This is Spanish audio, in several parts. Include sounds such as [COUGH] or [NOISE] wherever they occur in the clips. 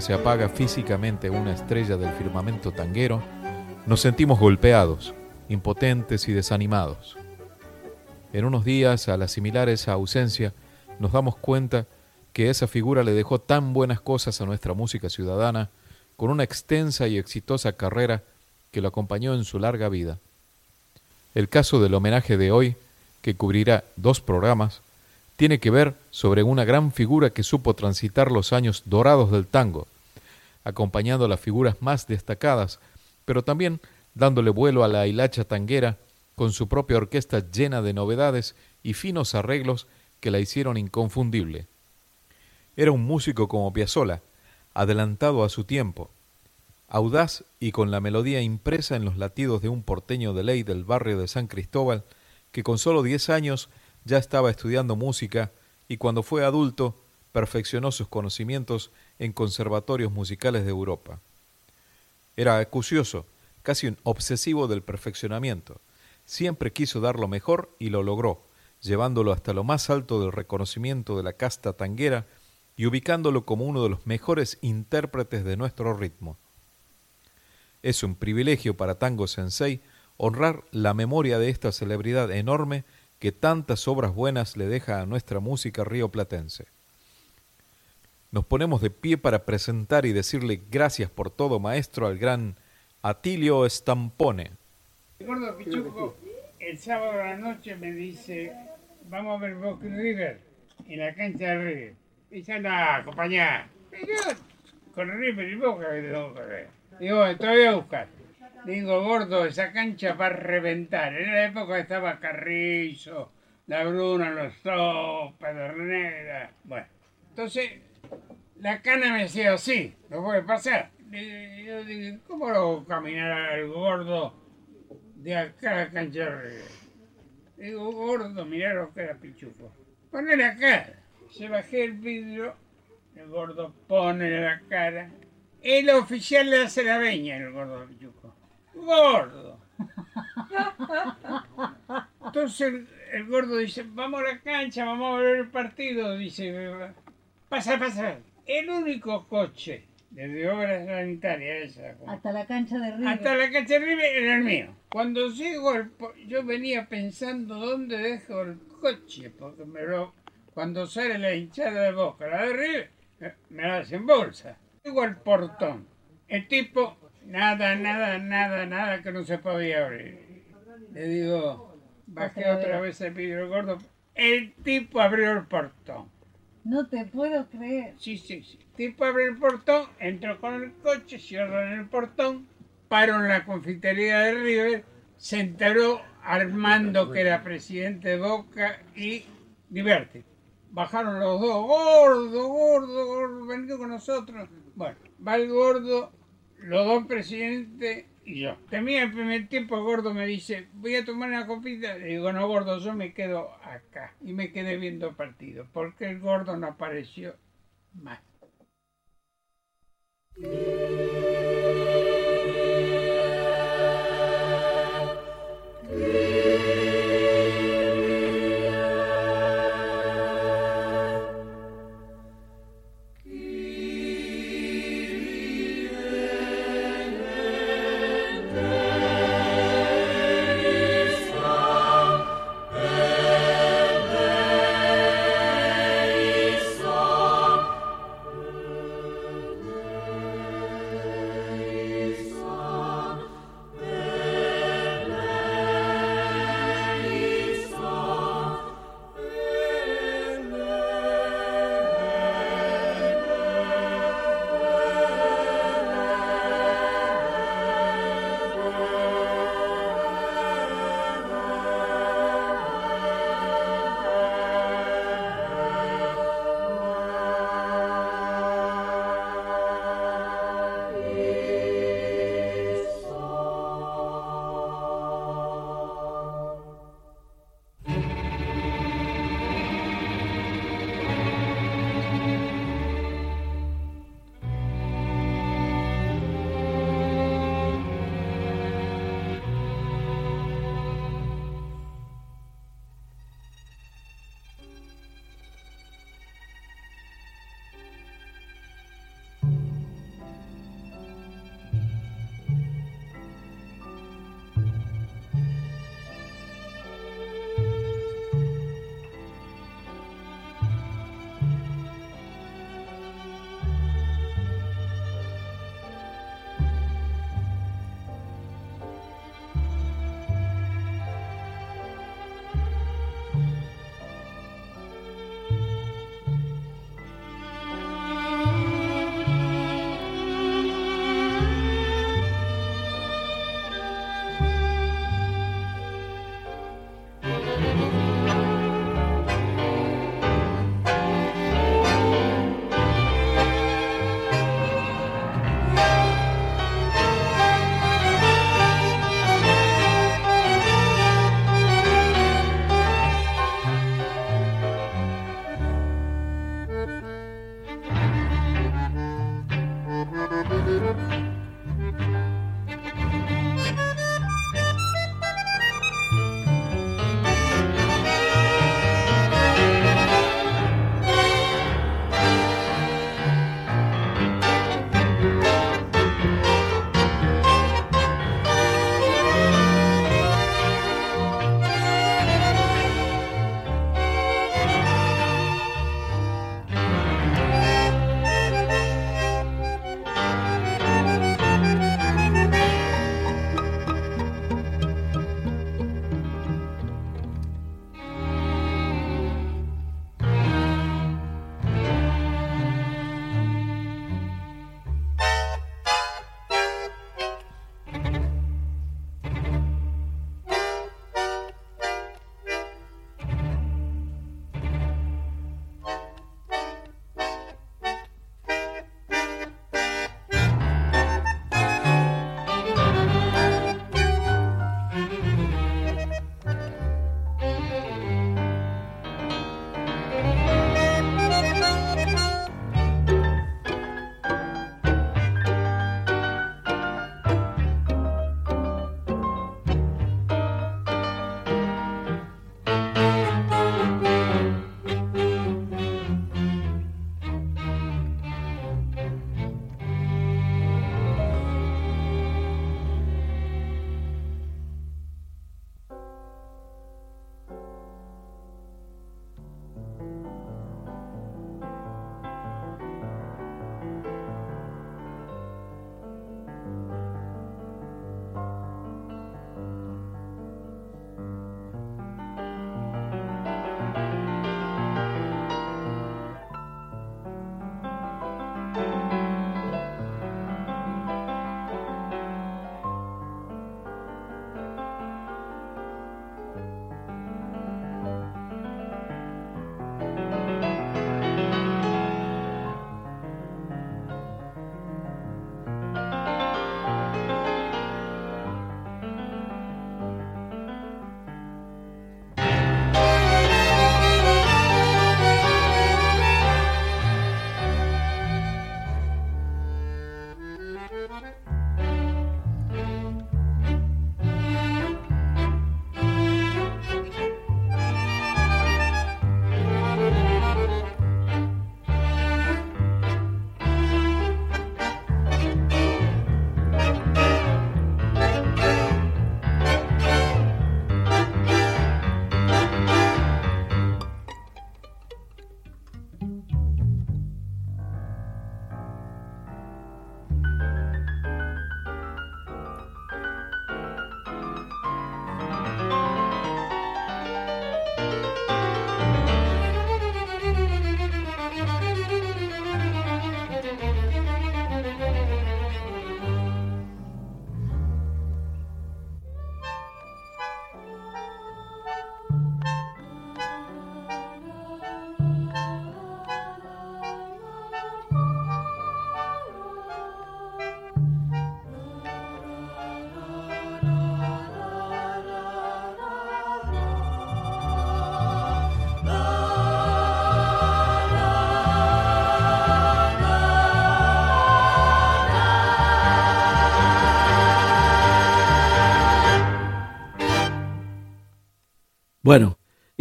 Se apaga físicamente una estrella del firmamento tanguero, nos sentimos golpeados, impotentes y desanimados. En unos días, al asimilar esa ausencia, nos damos cuenta que esa figura le dejó tan buenas cosas a nuestra música ciudadana, con una extensa y exitosa carrera que lo acompañó en su larga vida. El caso del homenaje de hoy, que cubrirá dos programas, tiene que ver sobre una gran figura que supo transitar los años dorados del tango, acompañando las figuras más destacadas, pero también dándole vuelo a la hilacha tanguera con su propia orquesta llena de novedades y finos arreglos que la hicieron inconfundible. Era un músico como Piazzolla, adelantado a su tiempo, audaz y con la melodía impresa en los latidos de un porteño de ley del barrio de San Cristóbal, que con solo diez años ya estaba estudiando música y cuando fue adulto perfeccionó sus conocimientos en conservatorios musicales de Europa. Era acucioso, casi un obsesivo del perfeccionamiento. Siempre quiso dar lo mejor y lo logró, llevándolo hasta lo más alto del reconocimiento de la casta tanguera y ubicándolo como uno de los mejores intérpretes de nuestro ritmo. Es un privilegio para Tango Sensei honrar la memoria de esta celebridad enorme que tantas obras buenas le deja a nuestra música rioplatense. Nos ponemos de pie para presentar y decirle gracias por todo, maestro, al gran Atilio Stampone. Recuerdo Pichuco, el sábado a la noche me dice, vamos a ver Boca River en la cancha de River. Y dice, anda, acompañá. con River y Boca que tengo que ver. Digo, te voy a buscar. Digo, gordo, esa cancha va a reventar. En la época estaba Carrizo, La Bruna, Los Dos, Pedernera. Bueno, entonces la cana me decía, sí, lo puede pasar. Y yo dije, ¿cómo lo caminar al gordo de acá a la cancha de Digo, gordo, mirá lo que era pichuco. Ponele acá. Se bajé el vidrio, el gordo pone la cara. El oficial le hace la veña, el gordo pichuco gordo. [LAUGHS] Entonces el, gordo dice, vamos a la cancha, vamos a ver el partido. Dice, pasa, pasa. El único coche desde obras sanitarias esa. Hasta la cancha de River. Hasta la cancha de River era el mío. Cuando llego, yo venía pensando dónde dejo el coche, porque me lo, cuando sale la hinchada de boca, la de River, me la hacen bolsa. Llego al portón. El tipo Nada, nada, nada, nada que no se podía abrir. Le digo, bajé otra vez el vidrio gordo. El tipo abrió el portón. No te puedo creer. Sí, sí, sí. El tipo abrió el portón, entró con el coche, cerró en el portón, paró en la confitería de River, se enteró Armando, que era presidente de Boca, y Diverti. Bajaron los dos, gordo, gordo, gordo, venido con nosotros. Bueno, va el gordo los dos presidentes y yo. Termina el primer tiempo, Gordo me dice, voy a tomar una copita. Le digo, no, Gordo, yo me quedo acá. Y me quedé viendo partido, porque el Gordo no apareció más.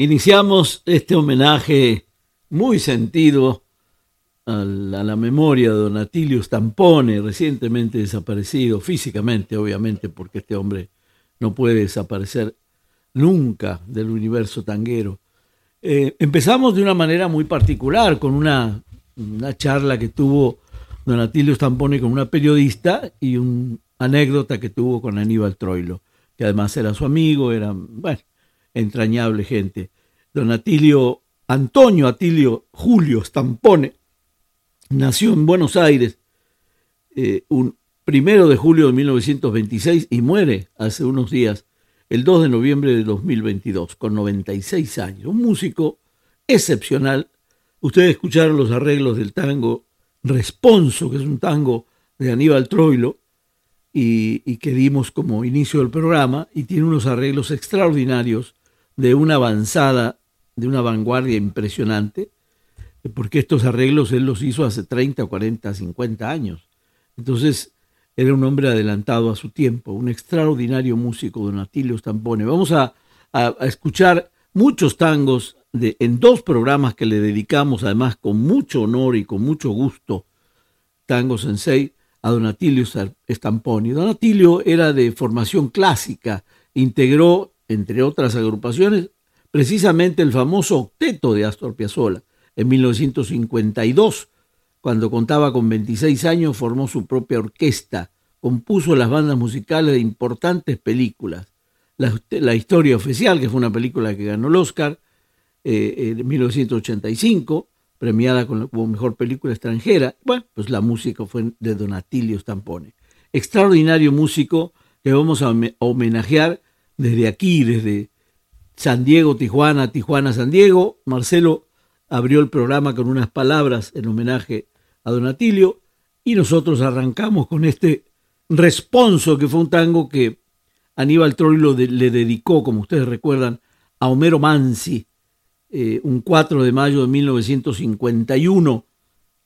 Iniciamos este homenaje muy sentido a la, memoria de Don Atilio Stampone, recientemente desaparecido, físicamente obviamente, porque este hombre no puede desaparecer nunca del universo tanguero. Eh, empezamos de una manera muy particular, con una, una charla que tuvo Don Atilio Stampone con una periodista y una anécdota que tuvo con Aníbal Troilo, que además era su amigo, era, bueno, entrañable gente. Don Atilio, Antonio Atilio Julio Stampone, nació en Buenos Aires eh, un primero de julio de 1926 y muere hace unos días, el 2 de noviembre de 2022, con 96 años. Un músico excepcional. Ustedes escucharon los arreglos del tango Responso, que es un tango de Aníbal Troilo, y, y, que dimos como inicio del programa, y tiene unos arreglos extraordinarios de una avanzada, de una vanguardia impresionante, porque estos arreglos él los hizo hace 30, 40, 50 años. Entonces, era un hombre adelantado a su tiempo, un extraordinario músico, Don Atilio Stampone. Vamos a, a, escuchar muchos tangos de, en dos programas que le dedicamos, además con mucho honor y con mucho gusto, Tango Sensei, a Don Atilio Stamponi. Don Atilio era de formación clásica, integró, entre otras agrupaciones, precisamente el famoso octeto de Astor Piazzolla. En 1952, cuando contaba con 26 años, formó su propia orquesta, compuso las bandas musicales de importantes películas. La, Historia Oficial, que fue una película que ganó el Oscar eh, en 1985, premiada con, como mejor película extranjera. Bueno, pues la música fue de Donatilio Stampone. Extraordinario músico que vamos a homenajear desde aquí, desde San Diego, Tijuana, Tijuana, San Diego. Marcelo abrió el programa con unas palabras en homenaje a Donatilio y nosotros arrancamos con este responso que fue un tango que Aníbal Troilo le dedicó, como ustedes recuerdan, a Homero Mansi, eh, un 4 de mayo de 1951,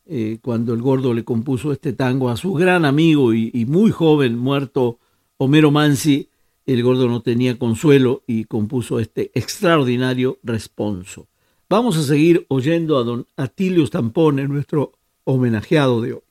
eh, cuando el gordo le compuso este tango a su gran amigo y, y, muy joven muerto Homero Mansi, el gordo no tenía consuelo y compuso este extraordinario responso. Vamos a seguir oyendo a don Atilio Stampone, nuestro homenajeado de hoy.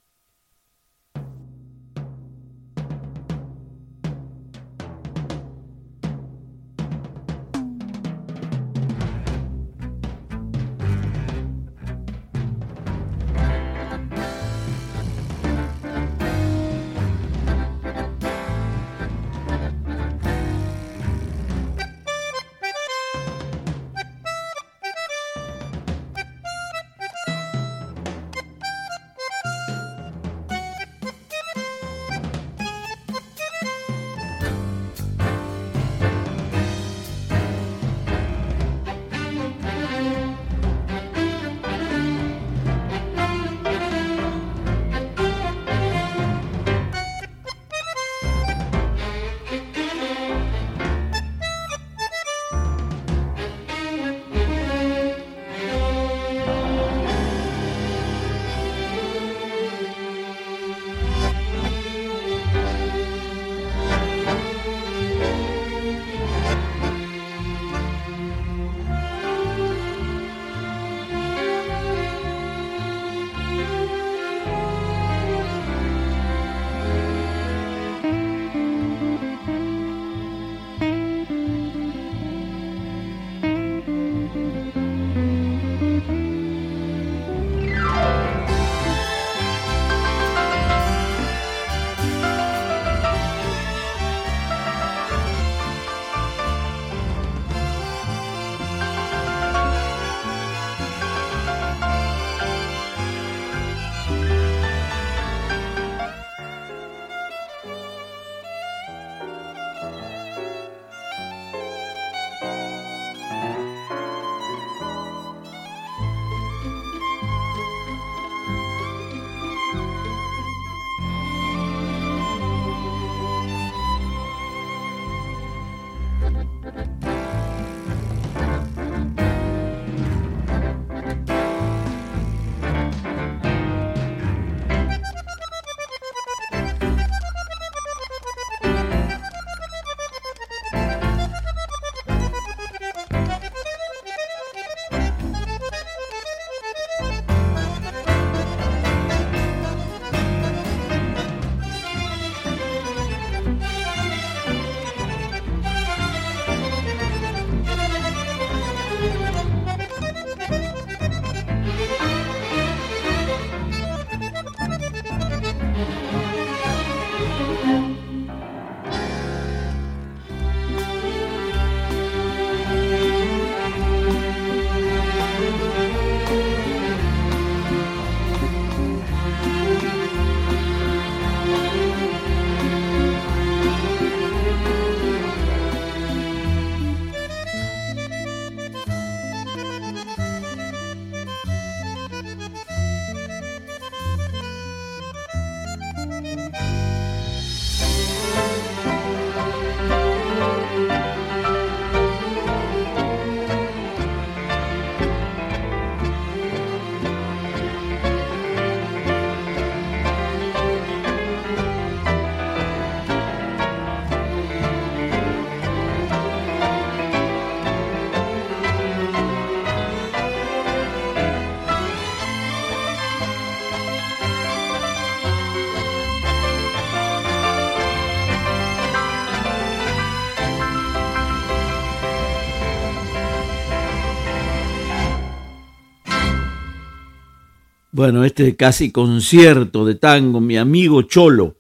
Bueno, este casi concierto de tango, mi amigo Cholo,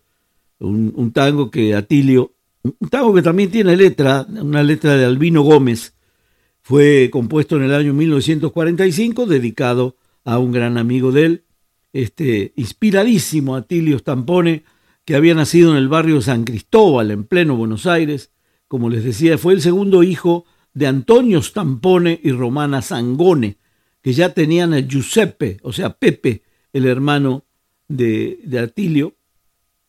un, tango que Atilio, un tango que también tiene letra, una letra de Albino Gómez, fue compuesto en el año 1945, dedicado a un gran amigo de él, este inspiradísimo Atilio Stampone, que había nacido en el barrio San Cristóbal, en pleno Buenos Aires. Como les decía, fue el segundo hijo de Antonio Stampone y Romana Sangone, que ya tenían a Giuseppe, o sea, Pepe, el hermano de, de Atilio,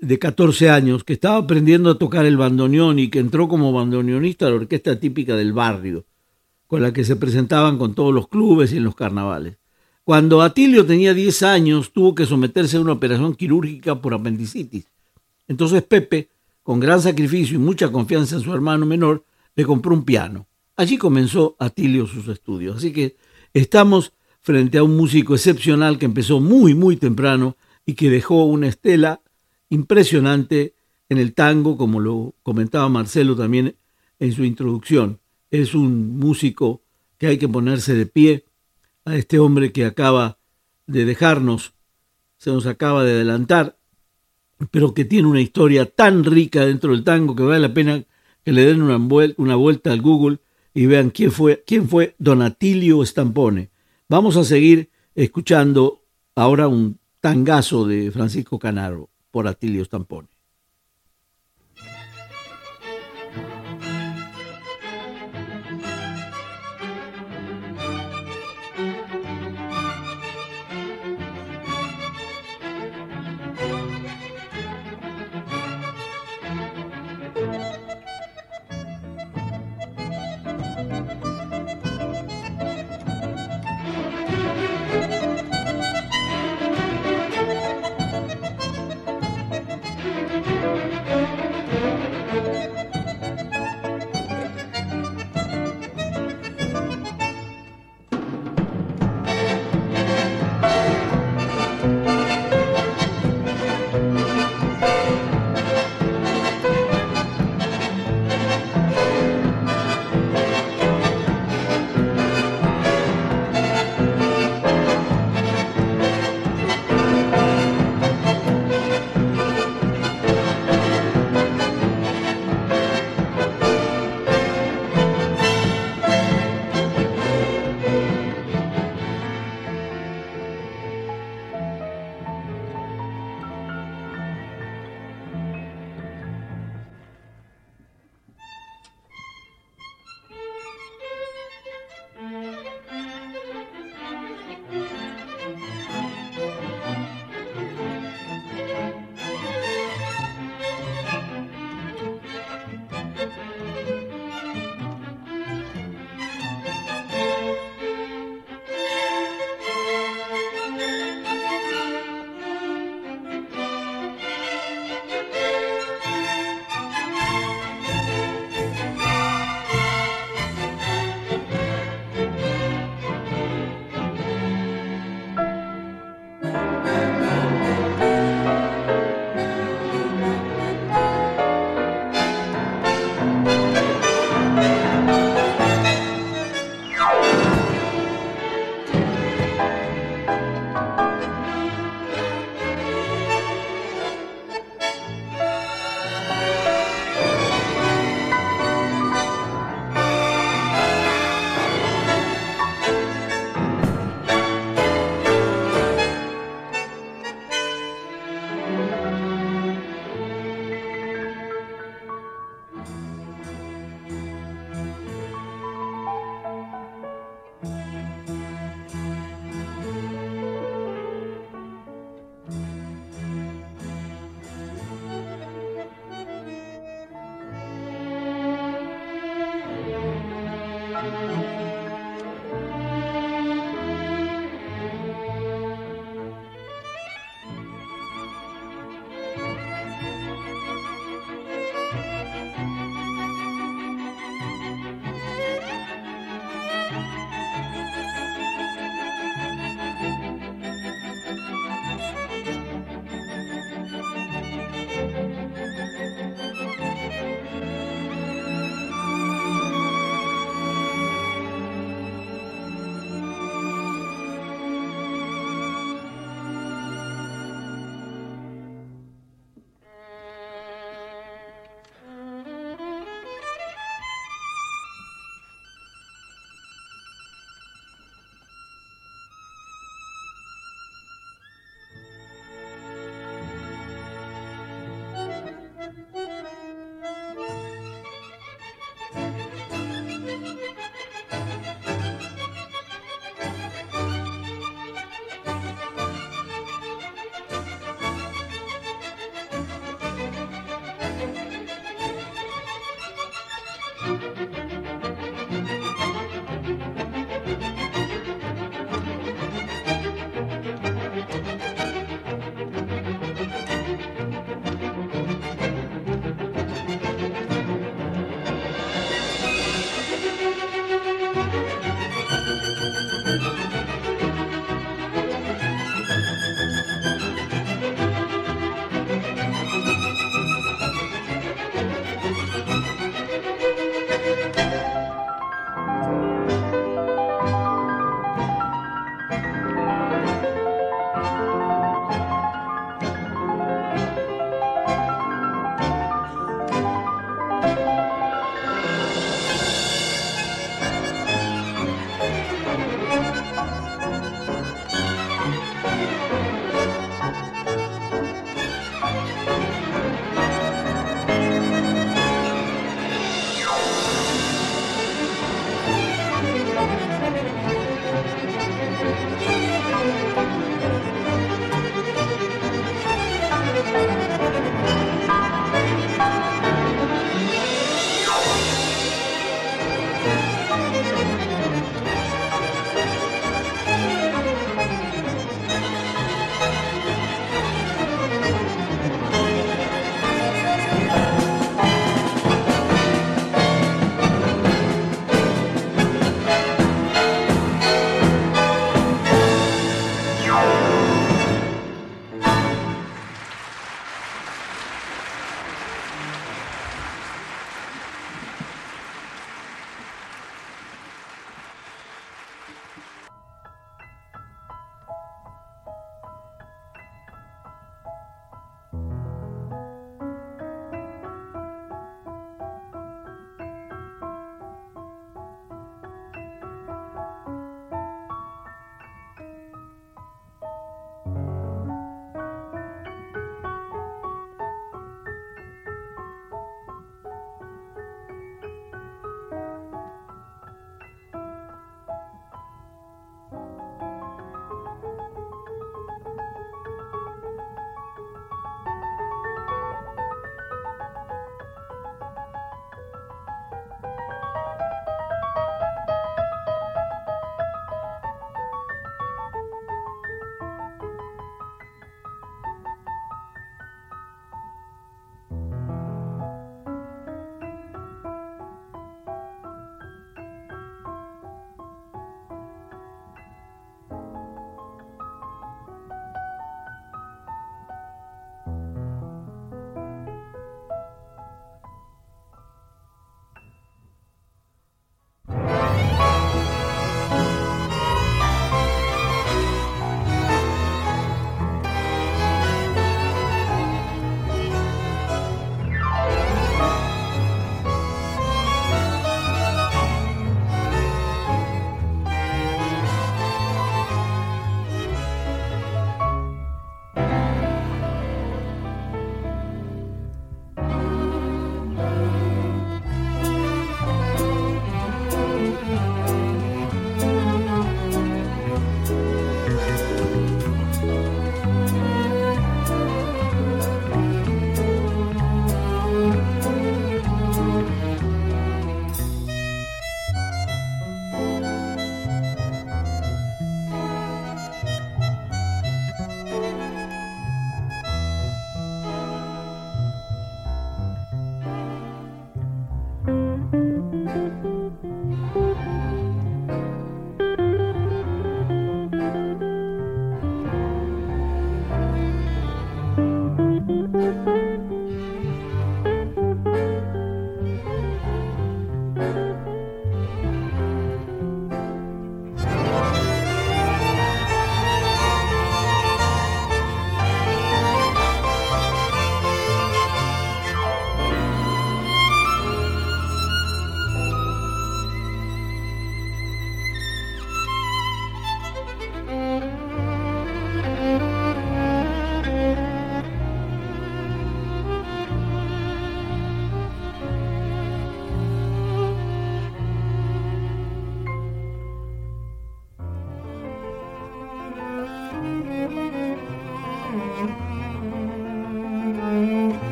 de 14 años, que estaba aprendiendo a tocar el bandoneón y que entró como bandoneonista a la orquesta típica del barrio, con la que se presentaban con todos los clubes y en los carnavales. Cuando Atilio tenía 10 años, tuvo que someterse a una operación quirúrgica por apendicitis. Entonces Pepe, con gran sacrificio y mucha confianza en su hermano menor, le compró un piano. Allí comenzó Atilio sus estudios. Así que estamos frente a un músico excepcional que empezó muy, muy temprano y que dejó una estela impresionante en el tango, como lo comentaba Marcelo también en su introducción. Es un músico que hay que ponerse de pie a este hombre que acaba de dejarnos, se nos acaba de adelantar, pero que tiene una historia tan rica dentro del tango que vale la pena que le den una vuelta, al Google y vean quién fue, quién fue Donatilio Stampone. Vamos a seguir escuchando ahora un tangazo de Francisco Canaro por Atilio Stampone.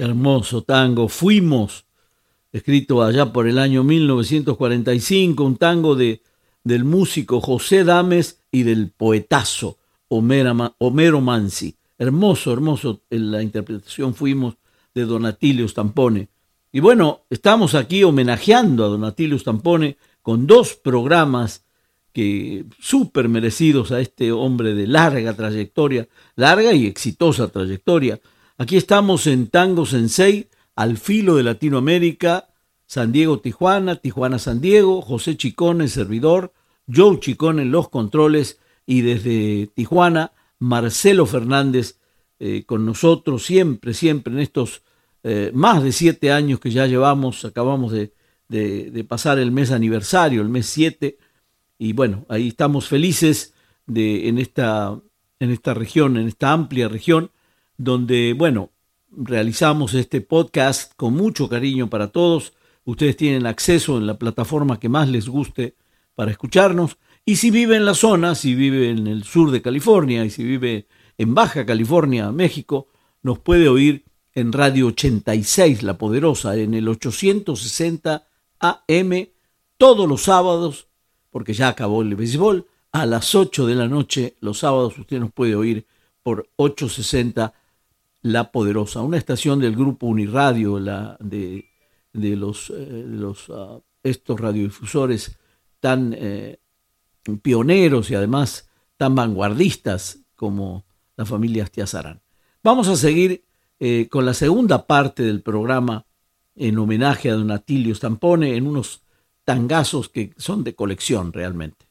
Hermoso tango. Fuimos, escrito allá por el año 1945, un tango de, del músico José Dames y del poetazo Homero Mansi. Hermoso, hermoso en la interpretación Fuimos de Donatilio Stampone. Y bueno, estamos aquí homenajeando a Donatilio Stampone con dos programas que súper merecidos a este hombre de larga trayectoria, larga y exitosa trayectoria. Aquí estamos en Tango Sensei, al filo de Latinoamérica, San Diego, Tijuana, Tijuana, San Diego, José Chicón, el servidor, Joe Chicón en los controles y desde Tijuana, Marcelo Fernández eh, con nosotros siempre, siempre en estos eh, más de siete años que ya llevamos, acabamos de, de pasar el mes aniversario, el mes siete, y bueno, ahí estamos felices de, en, esta, en esta región, en esta amplia región, donde, bueno, realizamos este podcast con mucho cariño para todos. Ustedes tienen acceso en la plataforma que más les guste para escucharnos. Y si vive en la zona, si vive en el sur de California y si vive en Baja California, México, nos puede oír en Radio 86, La Poderosa, en el 860 AM, todos los sábados porque ya acabó el béisbol. A las 8 de la noche, los sábados, usted nos puede oír por 860 La Poderosa, una estación del grupo Uniradio, la de, de los, eh, los ah, estos radiodifusores tan eh, pioneros y además tan vanguardistas como la familia Astiazarán. Vamos a seguir eh, con la segunda parte del programa en homenaje a Don Atilio Stampone en unos tangazos que son de colección realmente.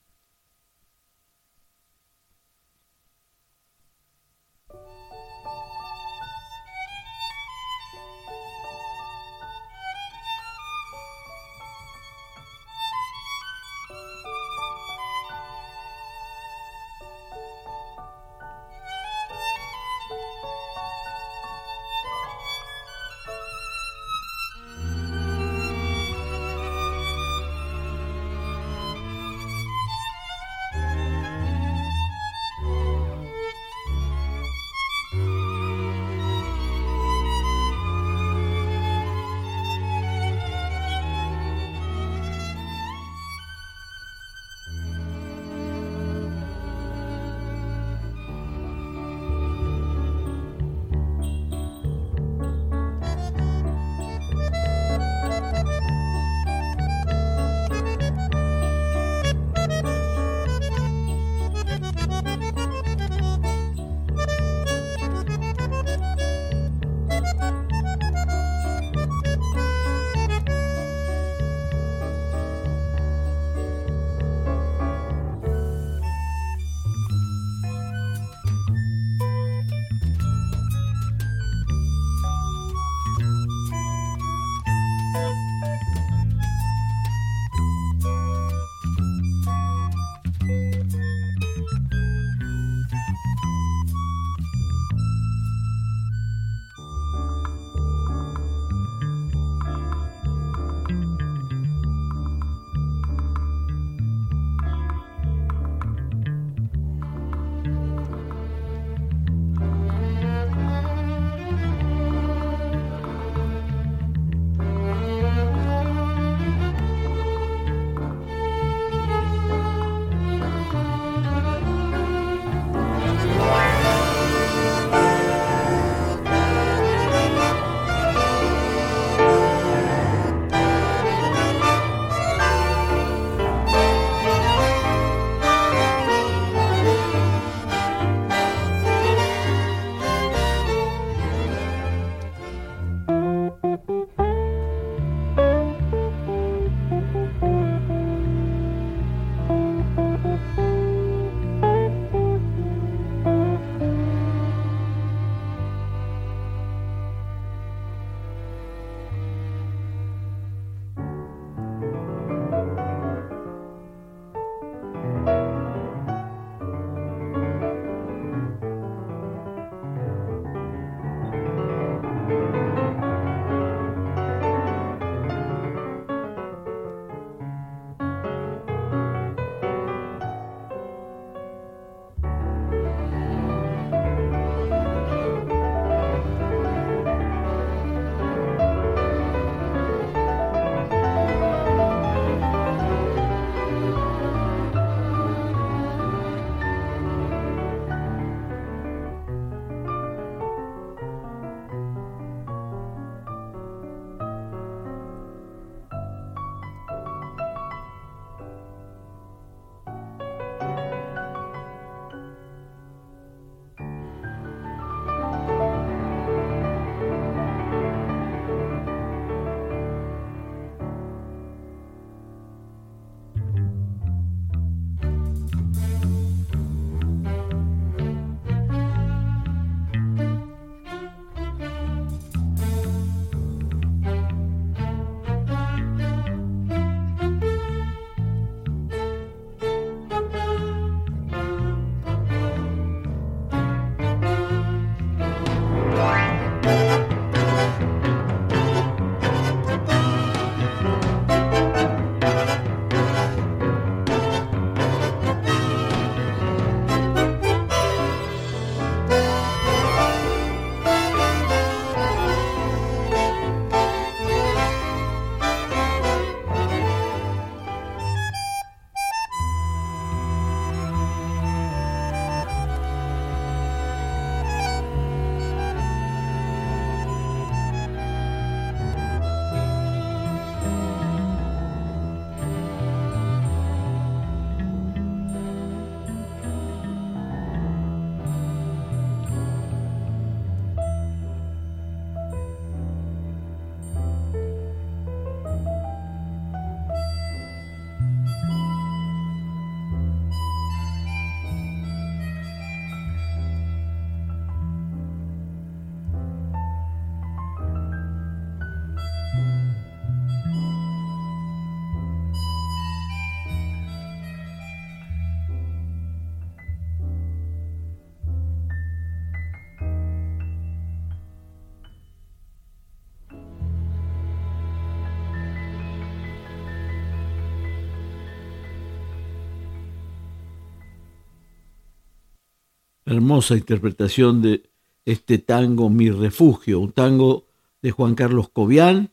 Hermosa interpretación de este tango Mi Refugio, un tango de Juan Carlos Cobian,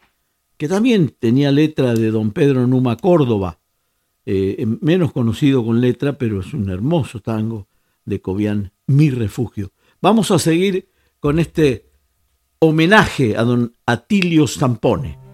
que también tenía letra de don Pedro Numa Córdoba, eh, menos conocido con letra, pero es un hermoso tango de Cobian, Mi Refugio. Vamos a seguir con este homenaje a don Atilio Zampone.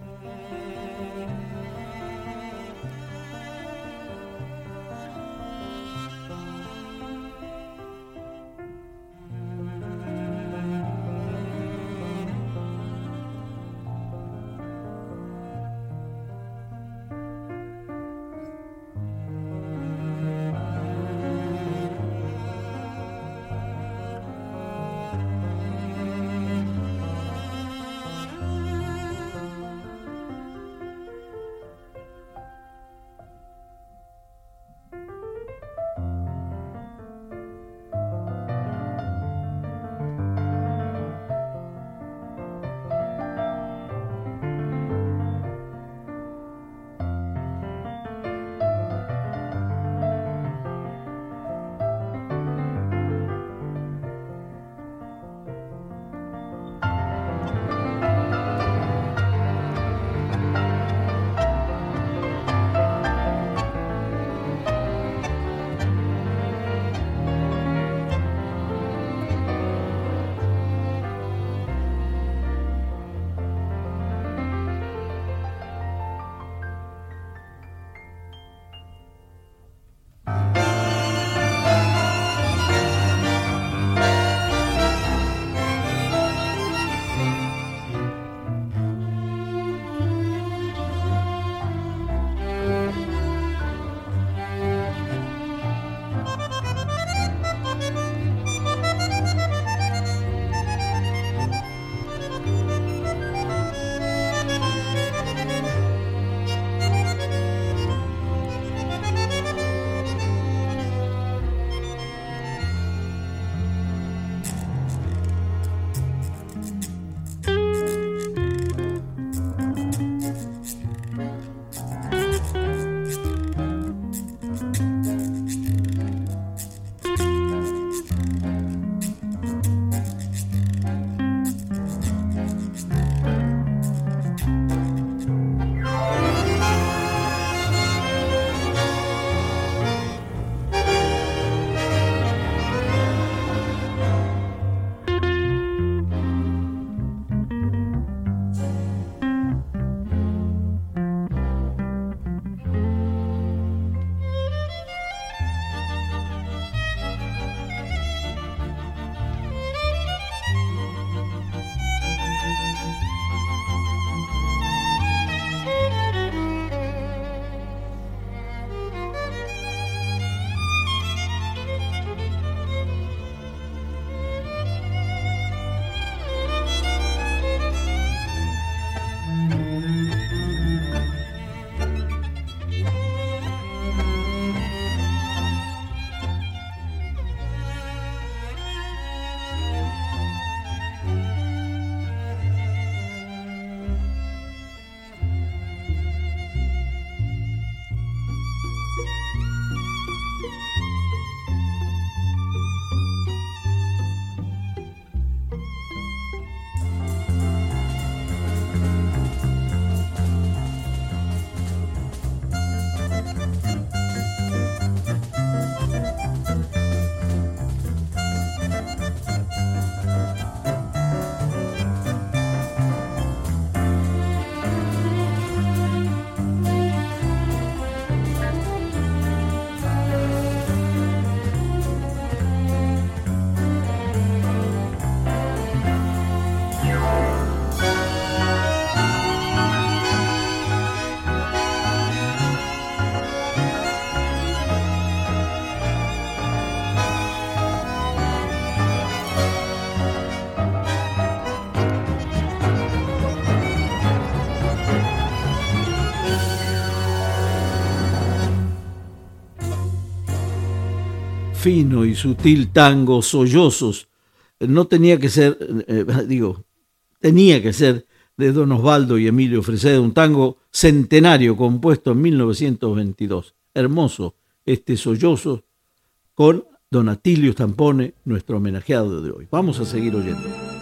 Fino y sutil tango, sollozos, no tenía que ser, eh, digo, tenía que ser de Don Osvaldo y Emilio Fresedo, un tango centenario compuesto en 1922. Hermoso este sollozo con Don Atilio Stampone, nuestro homenajeado de hoy. Vamos a seguir oyendo.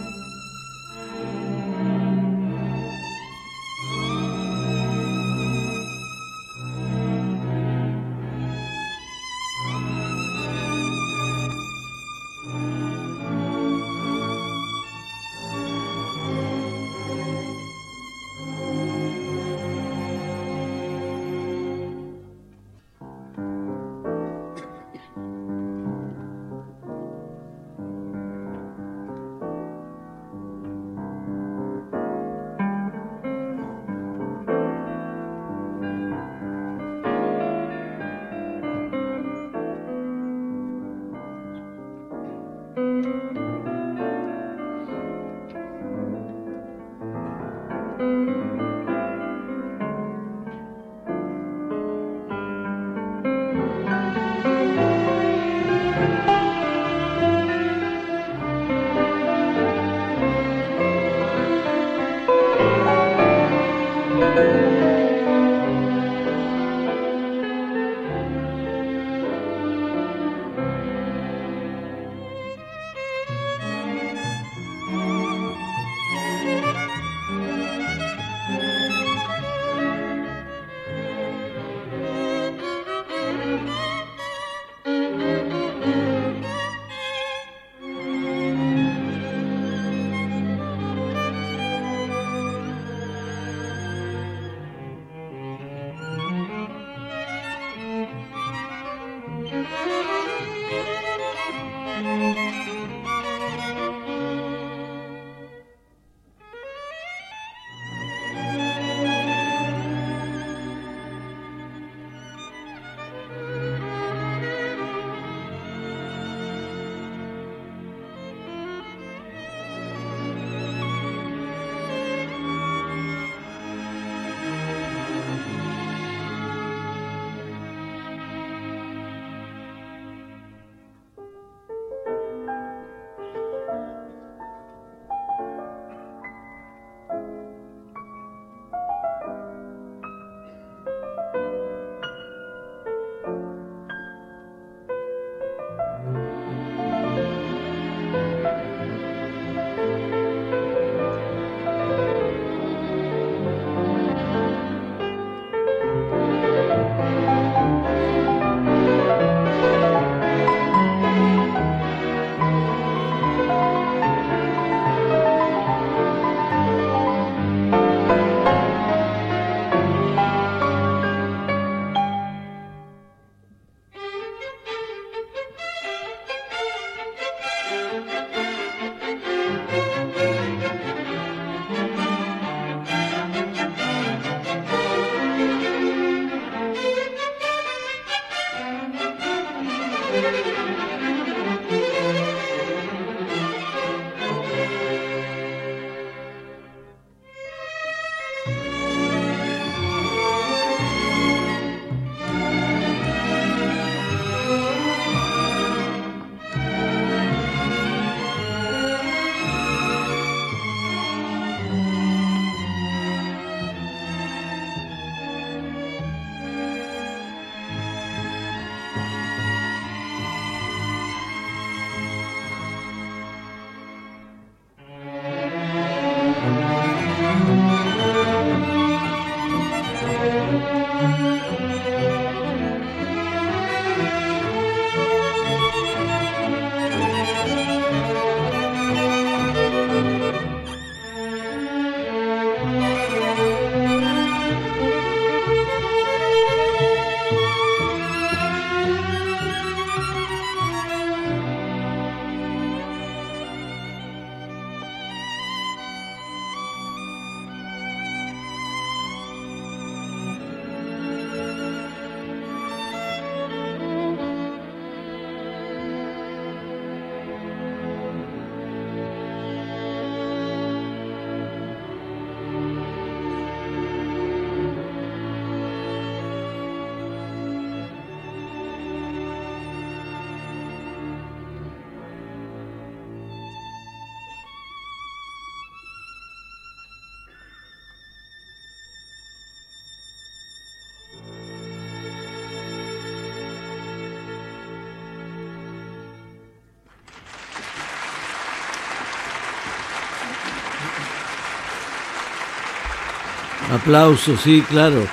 Aplausos, sí, claro.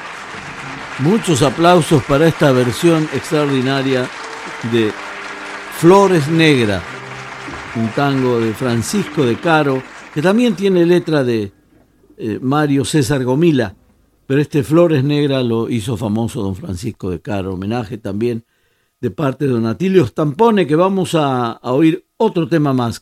Muchos aplausos para esta versión extraordinaria de Flores Negra, un tango de Francisco de Caro, que también tiene letra de eh, Mario César Gomila, pero este Flores Negra lo hizo famoso don Francisco de Caro, homenaje también de parte de don Atilio Stampone, que vamos a, a oír otro tema más.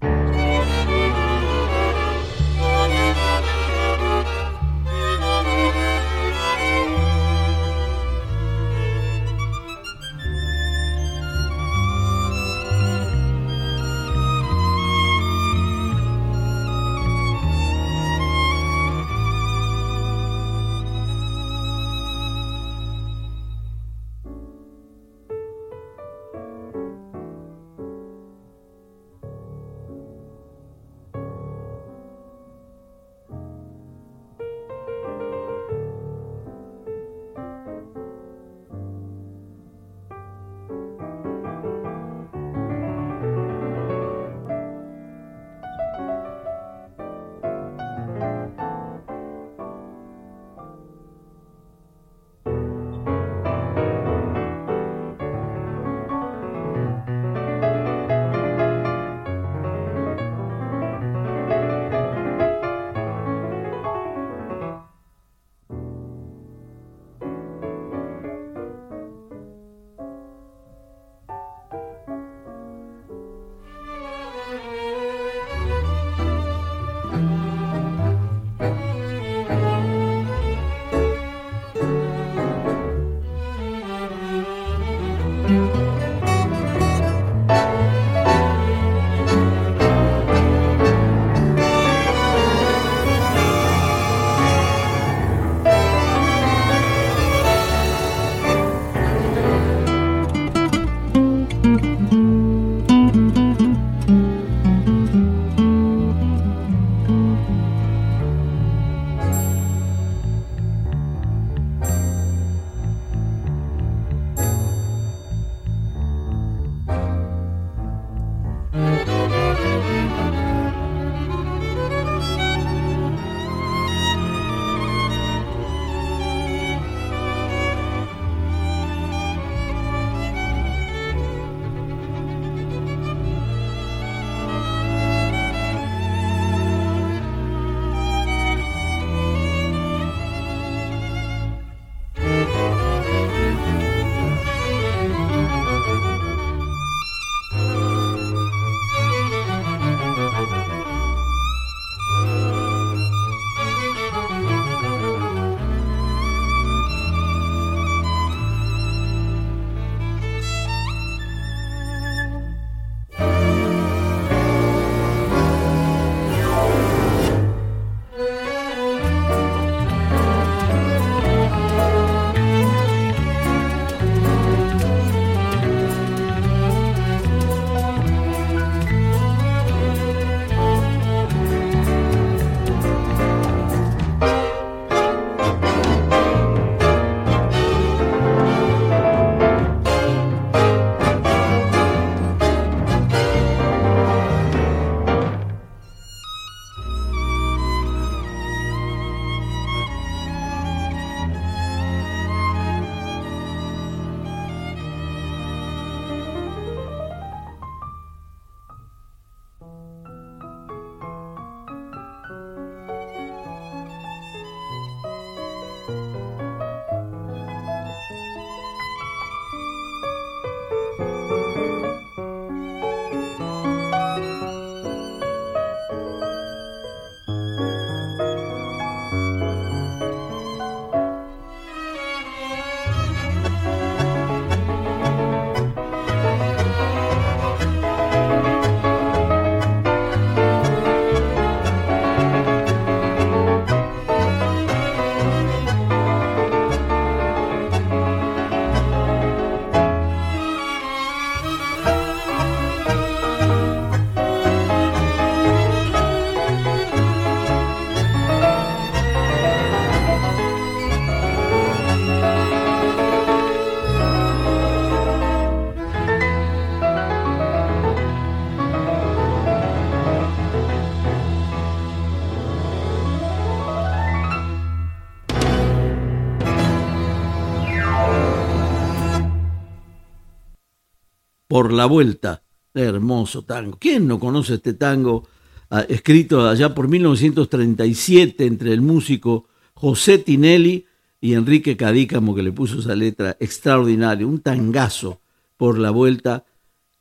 Por la vuelta. Hermoso tango. ¿Quién no conoce este tango? Ah, escrito allá por 1937 entre el músico José Tinelli y Enrique Cadícamo, que le puso esa letra extraordinaria, un tangazo por la vuelta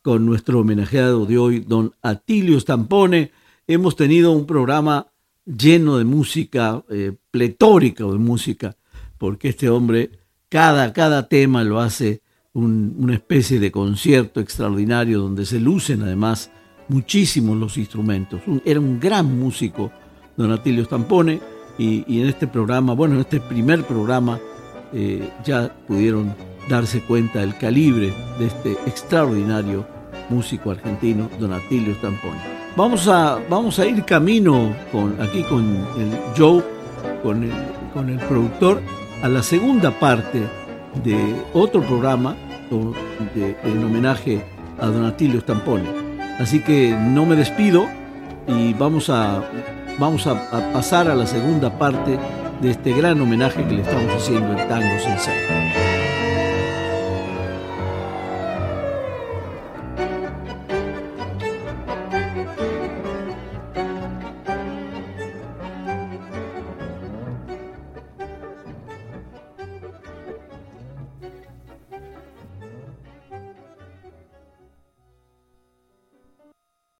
con nuestro homenajeado de hoy, don Atilio Stampone. Hemos tenido un programa lleno de música, eh, pletórica de música, porque este hombre, cada, cada tema lo hace una especie de concierto extraordinario donde se lucen además muchísimos los instrumentos. era un gran músico, don Atilio Stampone, y, en este programa, bueno, en este primer programa, eh, ya pudieron darse cuenta del calibre de este extraordinario músico argentino, don Atilio Stampone. Vamos a, vamos a ir camino con, aquí con el Joe, con el, con el productor, a la segunda parte de otro programa en homenaje a don Atilio Stampone. Así que no me despido y vamos a, vamos a, pasar a la segunda parte de este gran homenaje que le estamos haciendo al Tango Sensei.